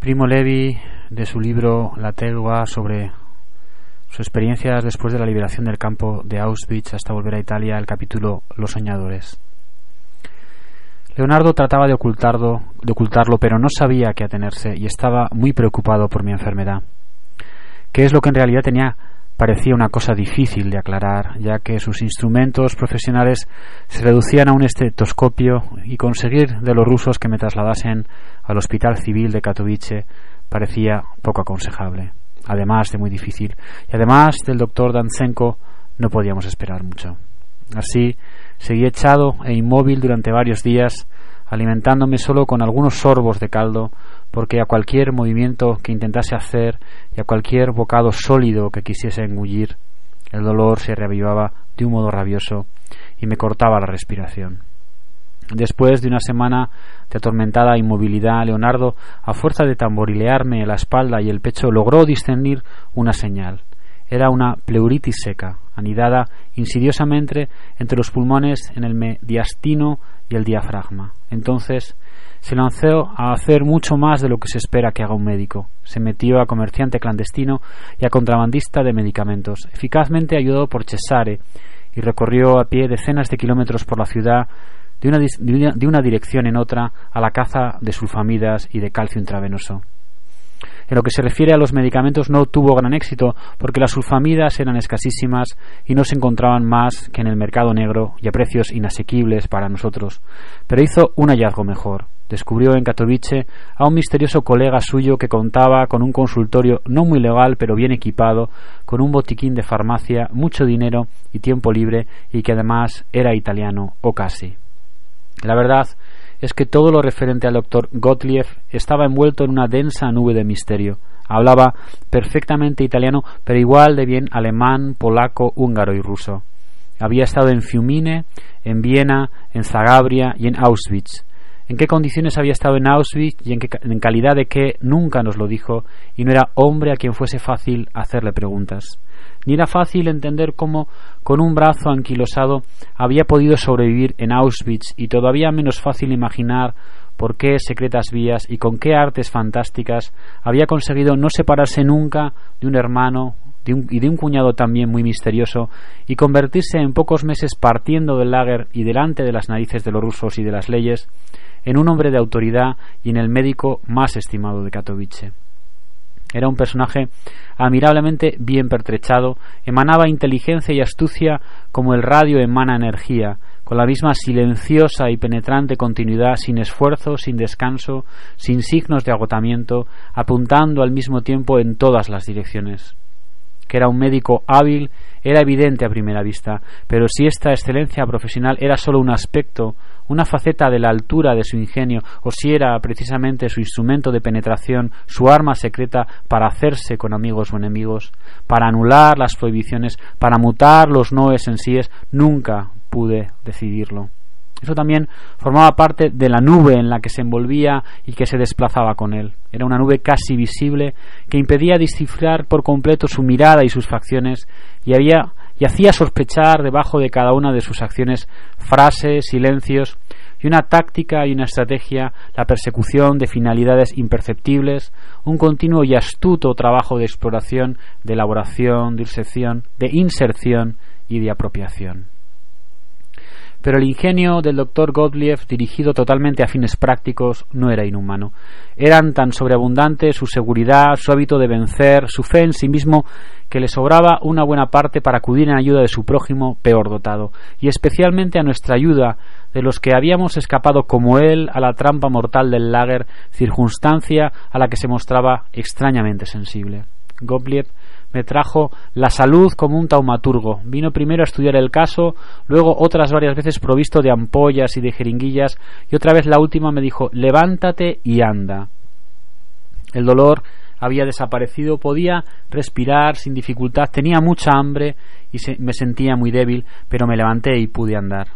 Primo Levi, de su libro La Tegua, sobre sus experiencias después de la liberación del campo de Auschwitz hasta volver a Italia, el capítulo Los soñadores. Leonardo trataba de ocultarlo, de ocultarlo, pero no sabía a qué atenerse y estaba muy preocupado por mi enfermedad. ¿Qué es lo que en realidad tenía? Parecía una cosa difícil de aclarar, ya que sus instrumentos profesionales se reducían a un estetoscopio y conseguir de los rusos que me trasladasen al Hospital Civil de Katowice parecía poco aconsejable, además de muy difícil, y además del doctor Dansenko no podíamos esperar mucho. Así, seguí echado e inmóvil durante varios días, alimentándome solo con algunos sorbos de caldo, porque a cualquier movimiento que intentase hacer y a cualquier bocado sólido que quisiese engullir, el dolor se reavivaba de un modo rabioso y me cortaba la respiración. Después de una semana de atormentada inmovilidad, Leonardo, a fuerza de tamborilearme la espalda y el pecho, logró discernir una señal. Era una pleuritis seca, anidada insidiosamente entre los pulmones en el mediastino y el diafragma. Entonces se lanzó a hacer mucho más de lo que se espera que haga un médico. Se metió a comerciante clandestino y a contrabandista de medicamentos, eficazmente ayudado por Cesare, y recorrió a pie decenas de kilómetros por la ciudad de una, de una dirección en otra a la caza de sulfamidas y de calcio intravenoso. En lo que se refiere a los medicamentos no tuvo gran éxito porque las sulfamidas eran escasísimas y no se encontraban más que en el mercado negro y a precios inasequibles para nosotros. Pero hizo un hallazgo mejor. Descubrió en Katowice a un misterioso colega suyo que contaba con un consultorio no muy legal pero bien equipado, con un botiquín de farmacia, mucho dinero y tiempo libre y que además era italiano o casi. La verdad es que todo lo referente al doctor Gottlieb estaba envuelto en una densa nube de misterio. Hablaba perfectamente italiano, pero igual de bien alemán, polaco, húngaro y ruso. Había estado en Fiumine, en Viena, en Zagabria y en Auschwitz. En qué condiciones había estado en Auschwitz y en, qué, en calidad de qué nunca nos lo dijo, y no era hombre a quien fuese fácil hacerle preguntas ni era fácil entender cómo, con un brazo anquilosado, había podido sobrevivir en Auschwitz y todavía menos fácil imaginar por qué secretas vías y con qué artes fantásticas había conseguido no separarse nunca de un hermano y de un cuñado también muy misterioso y convertirse en pocos meses partiendo del lager y delante de las narices de los rusos y de las leyes en un hombre de autoridad y en el médico más estimado de Katowice. Era un personaje admirablemente bien pertrechado, emanaba inteligencia y astucia como el radio emana energía, con la misma silenciosa y penetrante continuidad, sin esfuerzo, sin descanso, sin signos de agotamiento, apuntando al mismo tiempo en todas las direcciones. Que era un médico hábil era evidente a primera vista, pero si esta excelencia profesional era sólo un aspecto, una faceta de la altura de su ingenio, o si era precisamente su instrumento de penetración, su arma secreta para hacerse con amigos o enemigos, para anular las prohibiciones, para mutar los noes en síes, nunca pude decidirlo. Eso también formaba parte de la nube en la que se envolvía y que se desplazaba con él. Era una nube casi visible que impedía descifrar por completo su mirada y sus facciones y había y hacía sospechar debajo de cada una de sus acciones frases, silencios y una táctica y una estrategia, la persecución de finalidades imperceptibles, un continuo y astuto trabajo de exploración, de elaboración, de inserción, de inserción y de apropiación. Pero el ingenio del doctor Gottlieb, dirigido totalmente a fines prácticos, no era inhumano. Eran tan sobreabundantes su seguridad, su hábito de vencer, su fe en sí mismo, que le sobraba una buena parte para acudir en ayuda de su prójimo peor dotado, y especialmente a nuestra ayuda, de los que habíamos escapado como él a la trampa mortal del lager, circunstancia a la que se mostraba extrañamente sensible. Gottlieb me trajo la salud como un taumaturgo. Vino primero a estudiar el caso, luego otras varias veces provisto de ampollas y de jeringuillas, y otra vez la última me dijo levántate y anda. El dolor había desaparecido, podía respirar sin dificultad, tenía mucha hambre y me sentía muy débil, pero me levanté y pude andar.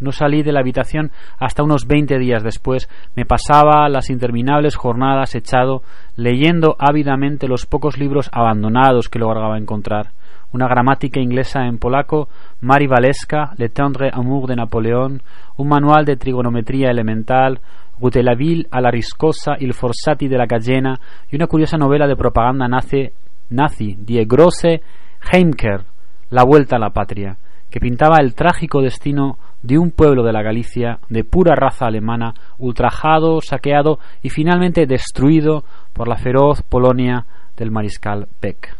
No salí de la habitación hasta unos veinte días después. Me pasaba las interminables jornadas echado leyendo ávidamente los pocos libros abandonados que lograba encontrar. una gramática inglesa en polaco, Mari Valeska, Le tendre amour de Napoleón, un manual de trigonometría elemental, Gutelaville a la riscosa, Il Forsati de la Cayena y una curiosa novela de propaganda nazi, nazi Die Grosse Heimkehr, La Vuelta a la Patria, que pintaba el trágico destino de un pueblo de la Galicia de pura raza alemana, ultrajado, saqueado y finalmente destruido por la feroz Polonia del mariscal Beck.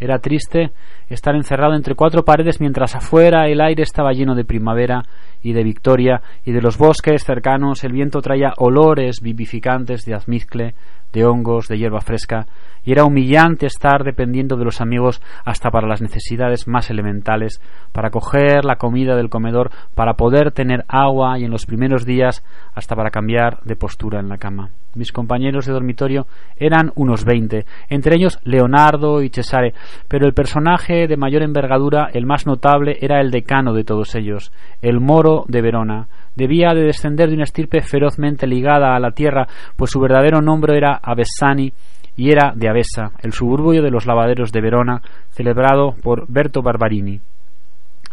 Era triste estar encerrado entre cuatro paredes mientras afuera el aire estaba lleno de primavera y de victoria y de los bosques cercanos el viento traía olores vivificantes de azmizcle, de hongos, de hierba fresca y era humillante estar dependiendo de los amigos hasta para las necesidades más elementales, para coger la comida del comedor, para poder tener agua y en los primeros días hasta para cambiar de postura en la cama. Mis compañeros de dormitorio eran unos veinte, entre ellos Leonardo y Cesare, pero el personaje de mayor envergadura, el más notable, era el decano de todos ellos, el moro de Verona, debía de descender de una estirpe ferozmente ligada a la tierra, pues su verdadero nombre era Avessani y era de Avessa, el suburbio de los lavaderos de Verona, celebrado por Berto Barbarini.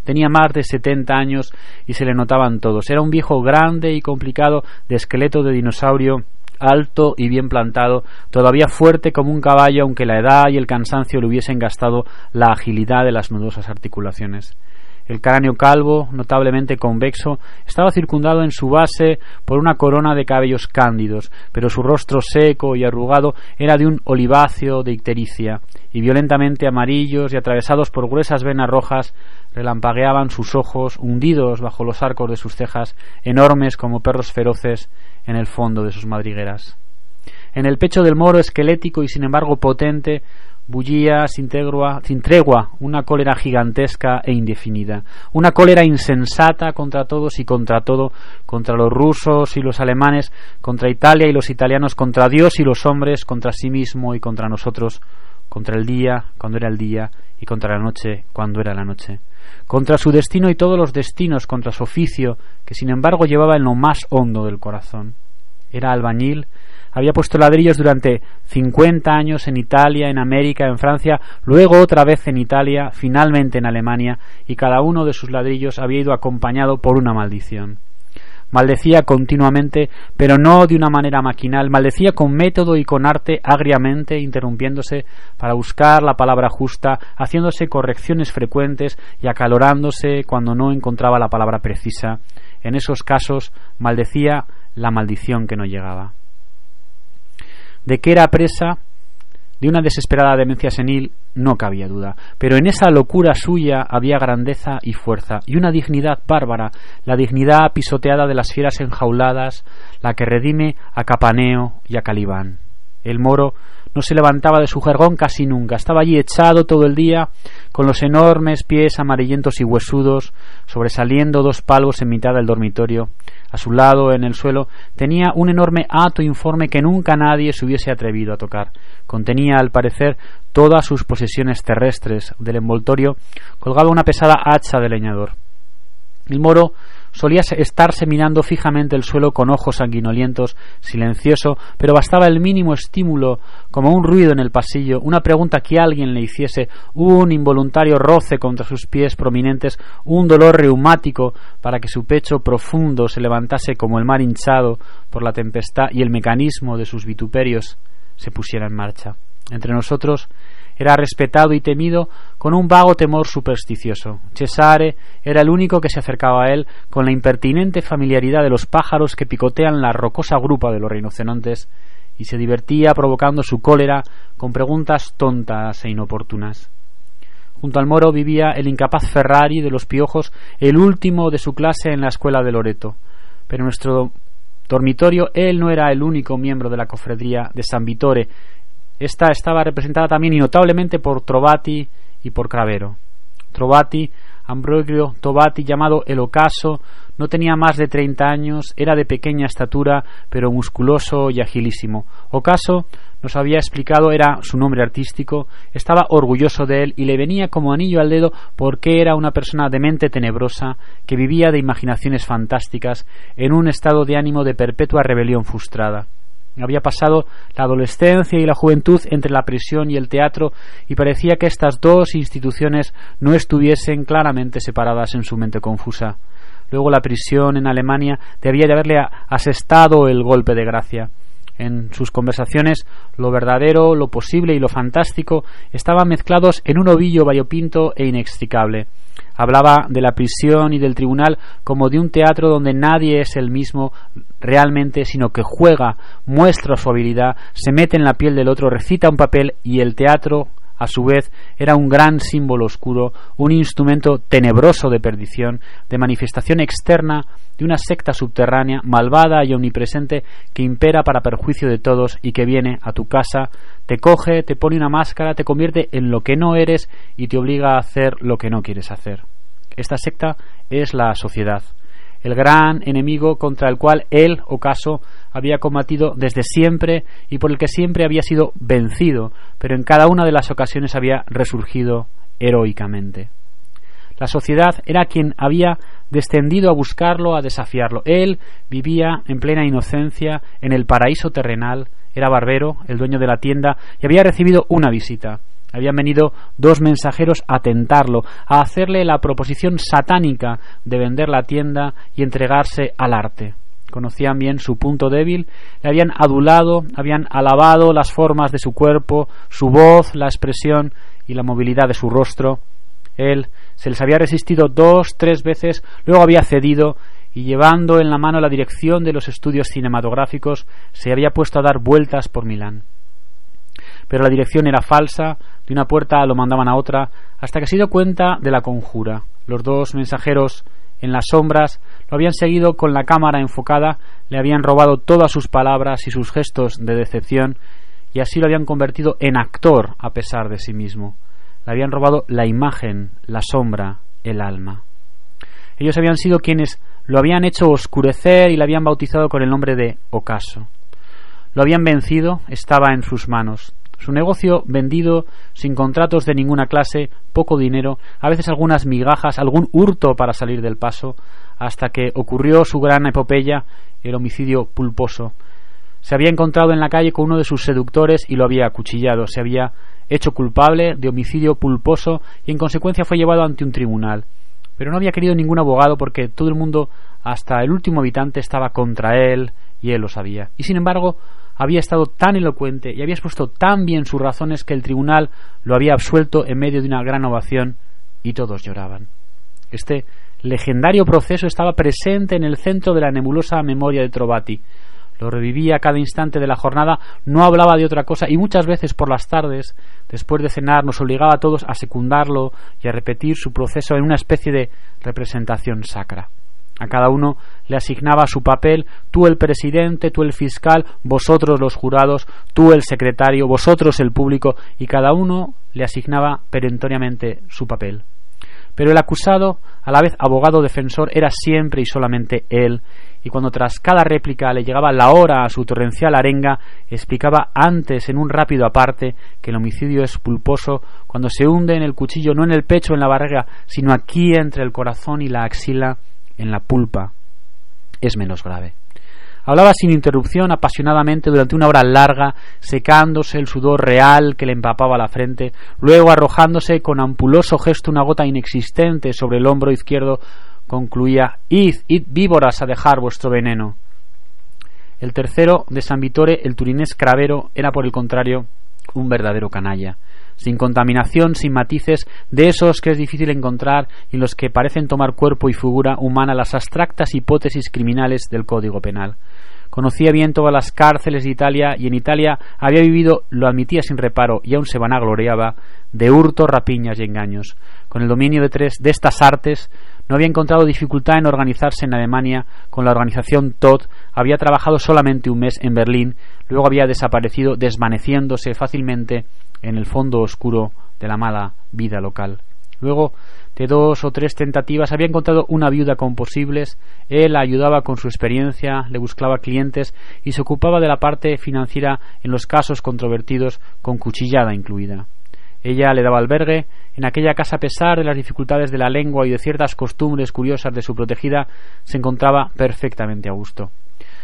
Tenía más de setenta años y se le notaban todos. Era un viejo grande y complicado de esqueleto de dinosaurio alto y bien plantado, todavía fuerte como un caballo, aunque la edad y el cansancio le hubiesen gastado la agilidad de las nudosas articulaciones. El cráneo calvo, notablemente convexo, estaba circundado en su base por una corona de cabellos cándidos, pero su rostro seco y arrugado era de un oliváceo de ictericia, y violentamente amarillos y atravesados por gruesas venas rojas relampagueaban sus ojos, hundidos bajo los arcos de sus cejas, enormes como perros feroces en el fondo de sus madrigueras. En el pecho del moro, esquelético y sin embargo potente, bullía sin, sin tregua una cólera gigantesca e indefinida, una cólera insensata contra todos y contra todo, contra los rusos y los alemanes, contra Italia y los italianos, contra Dios y los hombres, contra sí mismo y contra nosotros, contra el día cuando era el día y contra la noche cuando era la noche, contra su destino y todos los destinos, contra su oficio, que sin embargo llevaba en lo más hondo del corazón. Era albañil, había puesto ladrillos durante cincuenta años en Italia, en América, en Francia, luego otra vez en Italia, finalmente en Alemania, y cada uno de sus ladrillos había ido acompañado por una maldición. Maldecía continuamente, pero no de una manera maquinal, maldecía con método y con arte agriamente, interrumpiéndose para buscar la palabra justa, haciéndose correcciones frecuentes y acalorándose cuando no encontraba la palabra precisa. En esos casos maldecía la maldición que no llegaba de que era presa de una desesperada demencia senil no cabía duda, pero en esa locura suya había grandeza y fuerza, y una dignidad bárbara, la dignidad pisoteada de las fieras enjauladas, la que redime a Capaneo y a Calibán. El moro no se levantaba de su jergón casi nunca, estaba allí echado todo el día, con los enormes pies amarillentos y huesudos, sobresaliendo dos palvos en mitad del dormitorio, a su lado, en el suelo, tenía un enorme hato informe que nunca nadie se hubiese atrevido a tocar. Contenía, al parecer, todas sus posesiones terrestres. Del envoltorio colgaba una pesada hacha de leñador. El moro solía estarse mirando fijamente el suelo con ojos sanguinolientos, silencioso, pero bastaba el mínimo estímulo, como un ruido en el pasillo, una pregunta que alguien le hiciese, un involuntario roce contra sus pies prominentes, un dolor reumático para que su pecho profundo se levantase como el mar hinchado por la tempestad y el mecanismo de sus vituperios se pusiera en marcha. Entre nosotros era respetado y temido con un vago temor supersticioso. Cesare era el único que se acercaba a él con la impertinente familiaridad de los pájaros que picotean la rocosa grupa de los rinocerontes y se divertía provocando su cólera con preguntas tontas e inoportunas. Junto al moro vivía el incapaz Ferrari de los piojos, el último de su clase en la escuela de Loreto. Pero en nuestro dormitorio él no era el único miembro de la cofradía de San Vitore, esta estaba representada también y notablemente por Trovati y por Cravero. Trovati, Ambrogio Tobati, llamado el Ocaso, no tenía más de treinta años, era de pequeña estatura, pero musculoso y agilísimo. Ocaso, nos había explicado, era su nombre artístico, estaba orgulloso de él y le venía como anillo al dedo porque era una persona de mente tenebrosa que vivía de imaginaciones fantásticas en un estado de ánimo de perpetua rebelión frustrada. Había pasado la adolescencia y la juventud entre la prisión y el teatro y parecía que estas dos instituciones no estuviesen claramente separadas en su mente confusa. Luego la prisión en Alemania debía de haberle asestado el golpe de gracia. En sus conversaciones lo verdadero, lo posible y lo fantástico estaban mezclados en un ovillo variopinto e inextricable. Hablaba de la prisión y del tribunal como de un teatro donde nadie es el mismo realmente, sino que juega, muestra su habilidad, se mete en la piel del otro, recita un papel y el teatro a su vez era un gran símbolo oscuro, un instrumento tenebroso de perdición, de manifestación externa de una secta subterránea, malvada y omnipresente, que impera para perjuicio de todos y que viene a tu casa, te coge, te pone una máscara, te convierte en lo que no eres y te obliga a hacer lo que no quieres hacer. Esta secta es la sociedad, el gran enemigo contra el cual él, ocaso, había combatido desde siempre y por el que siempre había sido vencido, pero en cada una de las ocasiones había resurgido heroicamente. La sociedad era quien había descendido a buscarlo, a desafiarlo. Él vivía en plena inocencia en el paraíso terrenal, era barbero, el dueño de la tienda, y había recibido una visita. Habían venido dos mensajeros a tentarlo, a hacerle la proposición satánica de vender la tienda y entregarse al arte. Conocían bien su punto débil, le habían adulado, habían alabado las formas de su cuerpo, su voz, la expresión y la movilidad de su rostro. Él se les había resistido dos, tres veces, luego había cedido y llevando en la mano la dirección de los estudios cinematográficos, se había puesto a dar vueltas por Milán. Pero la dirección era falsa, de una puerta lo mandaban a otra, hasta que se dio cuenta de la conjura. Los dos mensajeros en las sombras lo habían seguido con la cámara enfocada, le habían robado todas sus palabras y sus gestos de decepción, y así lo habían convertido en actor a pesar de sí mismo le habían robado la imagen, la sombra, el alma. Ellos habían sido quienes lo habían hecho oscurecer y le habían bautizado con el nombre de ocaso. Lo habían vencido, estaba en sus manos. Su negocio vendido, sin contratos de ninguna clase, poco dinero, a veces algunas migajas, algún hurto para salir del paso, hasta que ocurrió su gran epopeya, el homicidio pulposo. Se había encontrado en la calle con uno de sus seductores y lo había acuchillado. Se había hecho culpable de homicidio pulposo y en consecuencia fue llevado ante un tribunal. Pero no había querido ningún abogado porque todo el mundo, hasta el último habitante, estaba contra él y él lo sabía. Y sin embargo, había estado tan elocuente y había expuesto tan bien sus razones que el tribunal lo había absuelto en medio de una gran ovación y todos lloraban. Este legendario proceso estaba presente en el centro de la nebulosa memoria de Trovati, lo revivía cada instante de la jornada, no hablaba de otra cosa y muchas veces por las tardes, después de cenar, nos obligaba a todos a secundarlo y a repetir su proceso en una especie de representación sacra. A cada uno le asignaba su papel, tú el presidente, tú el fiscal, vosotros los jurados, tú el secretario, vosotros el público, y cada uno le asignaba perentoriamente su papel. Pero el acusado, a la vez abogado defensor, era siempre y solamente él, y cuando tras cada réplica le llegaba la hora a su torrencial arenga, explicaba antes en un rápido aparte que el homicidio es pulposo cuando se hunde en el cuchillo no en el pecho en la barriga, sino aquí entre el corazón y la axila, en la pulpa. Es menos grave. Hablaba sin interrupción apasionadamente durante una hora larga, secándose el sudor real que le empapaba la frente, luego arrojándose con ampuloso gesto una gota inexistente sobre el hombro izquierdo concluía Id, id víboras a dejar vuestro veneno. El tercero, de San Vitore, el turinés Cravero, era por el contrario un verdadero canalla, sin contaminación, sin matices, de esos que es difícil encontrar y en los que parecen tomar cuerpo y figura humana las abstractas hipótesis criminales del Código Penal. Conocía bien todas las cárceles de Italia y en Italia había vivido, lo admitía sin reparo y aún se vanagloriaba, de hurto, rapiñas y engaños. Con el dominio de tres de estas artes no había encontrado dificultad en organizarse en Alemania con la organización TOD, había trabajado solamente un mes en Berlín, luego había desaparecido desvaneciéndose fácilmente en el fondo oscuro de la mala vida local. Luego de dos o tres tentativas había encontrado una viuda con posibles, él la ayudaba con su experiencia, le buscaba clientes y se ocupaba de la parte financiera en los casos controvertidos con cuchillada incluida. Ella le daba albergue. En aquella casa, a pesar de las dificultades de la lengua y de ciertas costumbres curiosas de su protegida, se encontraba perfectamente a gusto.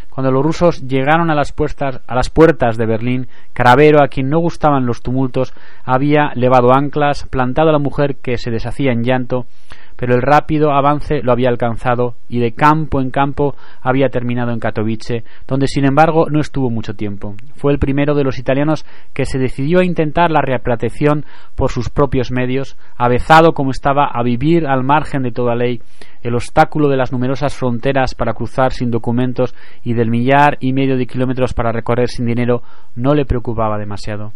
Cuando los rusos llegaron a las puertas, a las puertas de Berlín, Cravero, a quien no gustaban los tumultos, había levado anclas, plantado a la mujer que se deshacía en llanto, pero el rápido avance lo había alcanzado y de campo en campo había terminado en Katowice, donde sin embargo no estuvo mucho tiempo. Fue el primero de los italianos que se decidió a intentar la reapatriación por sus propios medios, avezado como estaba a vivir al margen de toda ley, el obstáculo de las numerosas fronteras para cruzar sin documentos y del millar y medio de kilómetros para recorrer sin dinero no le preocupaba demasiado.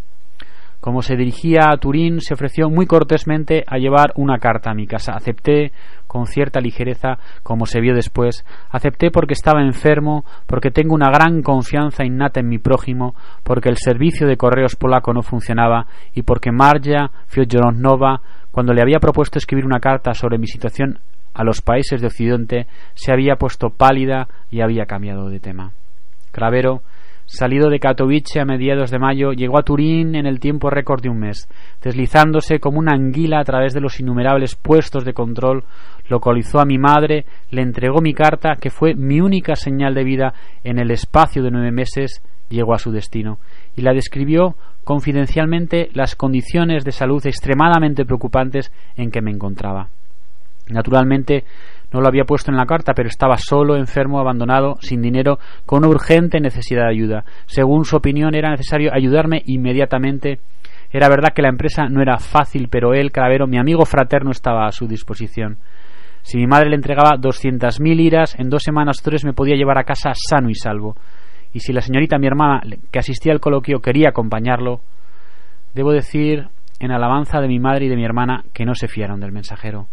Como se dirigía a Turín, se ofreció muy cortésmente a llevar una carta a mi casa. Acepté con cierta ligereza, como se vio después. Acepté porque estaba enfermo, porque tengo una gran confianza innata en mi prójimo, porque el servicio de correos polaco no funcionaba y porque Marja Fiodorovnova, cuando le había propuesto escribir una carta sobre mi situación a los países de Occidente, se había puesto pálida y había cambiado de tema. Cravero Salido de Katowice a mediados de mayo, llegó a Turín en el tiempo récord de un mes. Deslizándose como una anguila a través de los innumerables puestos de control, localizó a mi madre, le entregó mi carta, que fue mi única señal de vida en el espacio de nueve meses, llegó a su destino, y la describió confidencialmente las condiciones de salud extremadamente preocupantes en que me encontraba. Naturalmente, no lo había puesto en la carta, pero estaba solo, enfermo, abandonado, sin dinero, con urgente necesidad de ayuda. Según su opinión, era necesario ayudarme inmediatamente. Era verdad que la empresa no era fácil, pero él, Cravero, mi amigo fraterno, estaba a su disposición. Si mi madre le entregaba doscientas mil liras, en dos semanas o tres me podía llevar a casa sano y salvo. Y si la señorita, mi hermana, que asistía al coloquio, quería acompañarlo, debo decir, en alabanza de mi madre y de mi hermana, que no se fiaron del mensajero.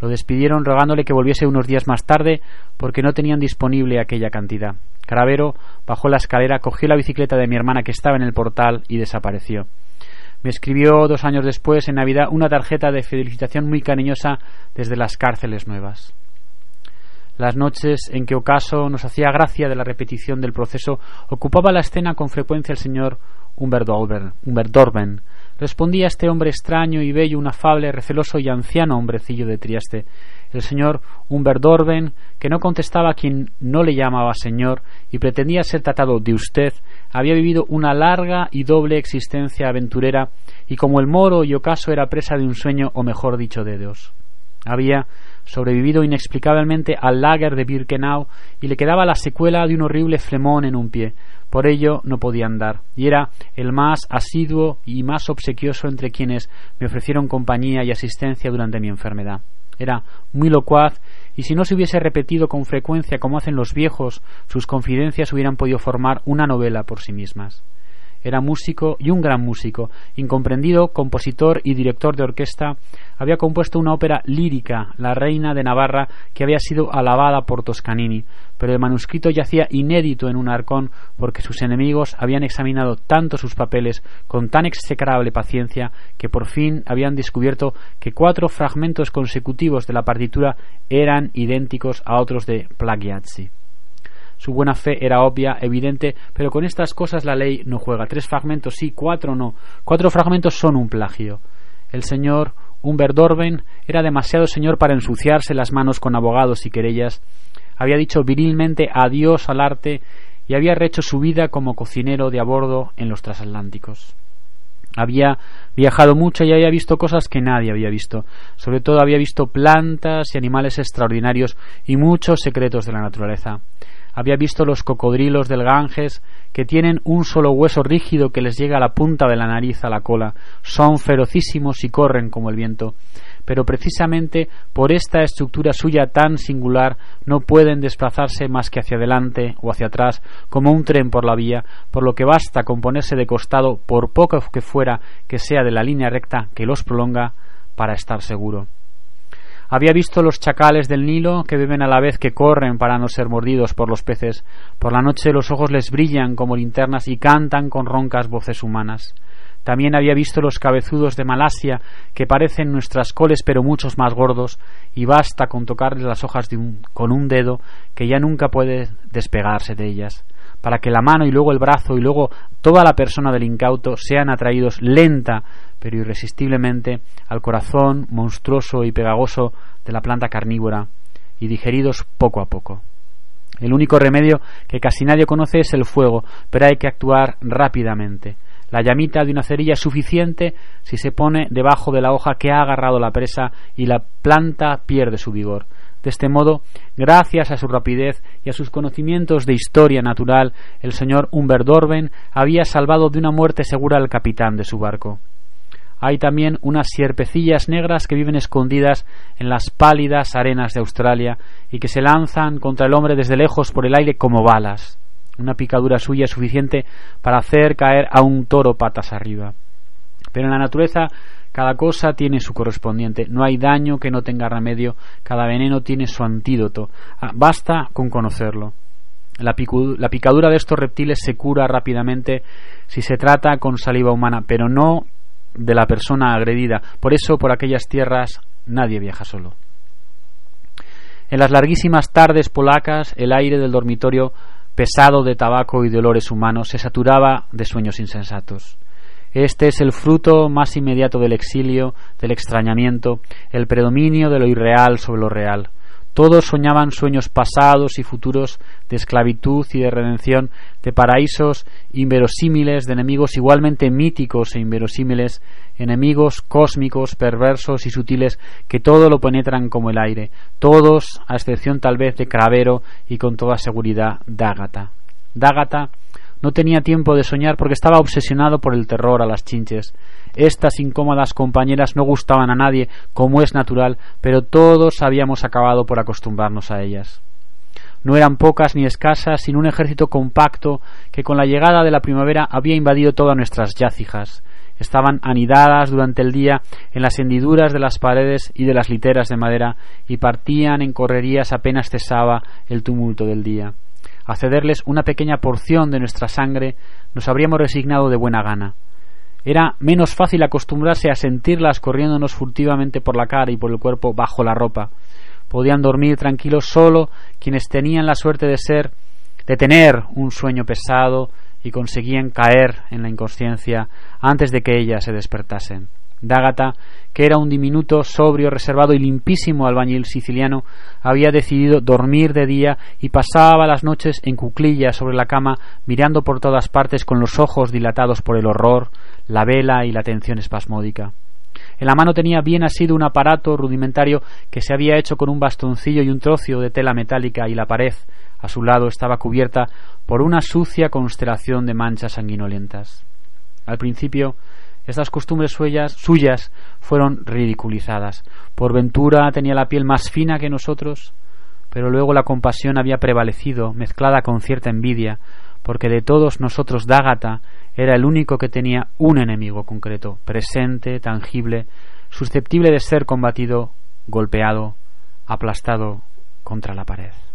Lo despidieron rogándole que volviese unos días más tarde porque no tenían disponible aquella cantidad. Caravero bajó la escalera, cogió la bicicleta de mi hermana que estaba en el portal y desapareció. Me escribió dos años después, en Navidad, una tarjeta de felicitación muy cariñosa desde las cárceles nuevas. Las noches en que Ocaso nos hacía gracia de la repetición del proceso, ocupaba la escena con frecuencia el señor Humbert Dorben, Respondía este hombre extraño y bello, un afable, receloso y anciano hombrecillo de Trieste, el señor Humbert Dorben, que no contestaba a quien no le llamaba señor y pretendía ser tratado de usted, había vivido una larga y doble existencia aventurera y como el moro y ocaso era presa de un sueño o mejor dicho de dos. Había sobrevivido inexplicablemente al lager de Birkenau y le quedaba la secuela de un horrible flemón en un pie, por ello no podía andar, y era el más asiduo y más obsequioso entre quienes me ofrecieron compañía y asistencia durante mi enfermedad. Era muy locuaz, y si no se hubiese repetido con frecuencia como hacen los viejos, sus confidencias hubieran podido formar una novela por sí mismas. Era músico y un gran músico, incomprendido, compositor y director de orquesta. Había compuesto una ópera lírica, La Reina de Navarra, que había sido alabada por Toscanini, pero el manuscrito yacía inédito en un arcón porque sus enemigos habían examinado tanto sus papeles con tan execrable paciencia que por fin habían descubierto que cuatro fragmentos consecutivos de la partitura eran idénticos a otros de Plagiazzi. Su buena fe era obvia, evidente, pero con estas cosas la ley no juega. Tres fragmentos sí, cuatro no. Cuatro fragmentos son un plagio. El señor Humbert Dorben era demasiado señor para ensuciarse las manos con abogados y querellas. Había dicho virilmente adiós al arte y había rehecho su vida como cocinero de a bordo en los transatlánticos. Había viajado mucho y había visto cosas que nadie había visto. Sobre todo había visto plantas y animales extraordinarios y muchos secretos de la naturaleza había visto los cocodrilos del Ganges que tienen un solo hueso rígido que les llega a la punta de la nariz a la cola. Son ferocísimos y corren como el viento. Pero precisamente por esta estructura suya tan singular no pueden desplazarse más que hacia adelante o hacia atrás como un tren por la vía, por lo que basta con ponerse de costado, por poco que fuera que sea de la línea recta que los prolonga, para estar seguro. Había visto los chacales del Nilo que beben a la vez que corren para no ser mordidos por los peces. Por la noche los ojos les brillan como linternas y cantan con roncas voces humanas. También había visto los cabezudos de Malasia que parecen nuestras coles pero muchos más gordos y basta con tocarles las hojas con un dedo que ya nunca puede despegarse de ellas para que la mano y luego el brazo y luego toda la persona del incauto sean atraídos lenta pero irresistiblemente al corazón monstruoso y pegagoso de la planta carnívora y digeridos poco a poco. El único remedio que casi nadie conoce es el fuego, pero hay que actuar rápidamente. La llamita de una cerilla es suficiente si se pone debajo de la hoja que ha agarrado la presa y la planta pierde su vigor. De este modo, gracias a su rapidez y a sus conocimientos de historia natural, el señor Humbert Dorben había salvado de una muerte segura al capitán de su barco. Hay también unas sierpecillas negras que viven escondidas en las pálidas arenas de Australia y que se lanzan contra el hombre desde lejos por el aire como balas. Una picadura suya es suficiente para hacer caer a un toro patas arriba. Pero en la naturaleza cada cosa tiene su correspondiente. No hay daño que no tenga remedio. Cada veneno tiene su antídoto. Ah, basta con conocerlo. La, la, picadura de estos reptiles se cura rápidamente si se trata con saliva humana, pero no de la persona agredida. Por eso, por aquellas tierras, nadie viaja solo. En las larguísimas tardes polacas, el aire del dormitorio, pesado de tabaco y de olores humanos, se saturaba de sueños insensatos. Este es el fruto más inmediato del exilio, del extrañamiento, el predominio de lo irreal sobre lo real. Todos soñaban sueños pasados y futuros de esclavitud y de redención, de paraísos inverosímiles, de enemigos igualmente míticos e inverosímiles, enemigos cósmicos, perversos y sutiles que todo lo penetran como el aire, todos, a excepción tal vez de Cravero y con toda seguridad Dágata. Dágata no tenía tiempo de soñar porque estaba obsesionado por el terror a las chinches. Estas incómodas compañeras no gustaban a nadie, como es natural, pero todos habíamos acabado por acostumbrarnos a ellas. No eran pocas ni escasas, sino un ejército compacto que con la llegada de la primavera había invadido todas nuestras yacijas. Estaban anidadas durante el día en las hendiduras de las paredes y de las literas de madera y partían en correrías apenas cesaba el tumulto del día a cederles una pequeña porción de nuestra sangre, nos habríamos resignado de buena gana. Era menos fácil acostumbrarse a sentirlas corriéndonos furtivamente por la cara y por el cuerpo bajo la ropa. Podían dormir tranquilos solo quienes tenían la suerte de ser, de tener un sueño pesado y conseguían caer en la inconsciencia antes de que ellas se despertasen. Dágata, que era un diminuto, sobrio, reservado y limpísimo albañil siciliano, había decidido dormir de día y pasaba las noches en cuclillas sobre la cama, mirando por todas partes con los ojos dilatados por el horror, la vela y la tensión espasmódica. En la mano tenía bien asido un aparato rudimentario que se había hecho con un bastoncillo y un trozo de tela metálica y la pared a su lado estaba cubierta por una sucia constelación de manchas sanguinolentas. Al principio estas costumbres suyas, suyas fueron ridiculizadas. Por ventura tenía la piel más fina que nosotros, pero luego la compasión había prevalecido, mezclada con cierta envidia, porque de todos nosotros Dágata era el único que tenía un enemigo concreto, presente, tangible, susceptible de ser combatido, golpeado, aplastado contra la pared.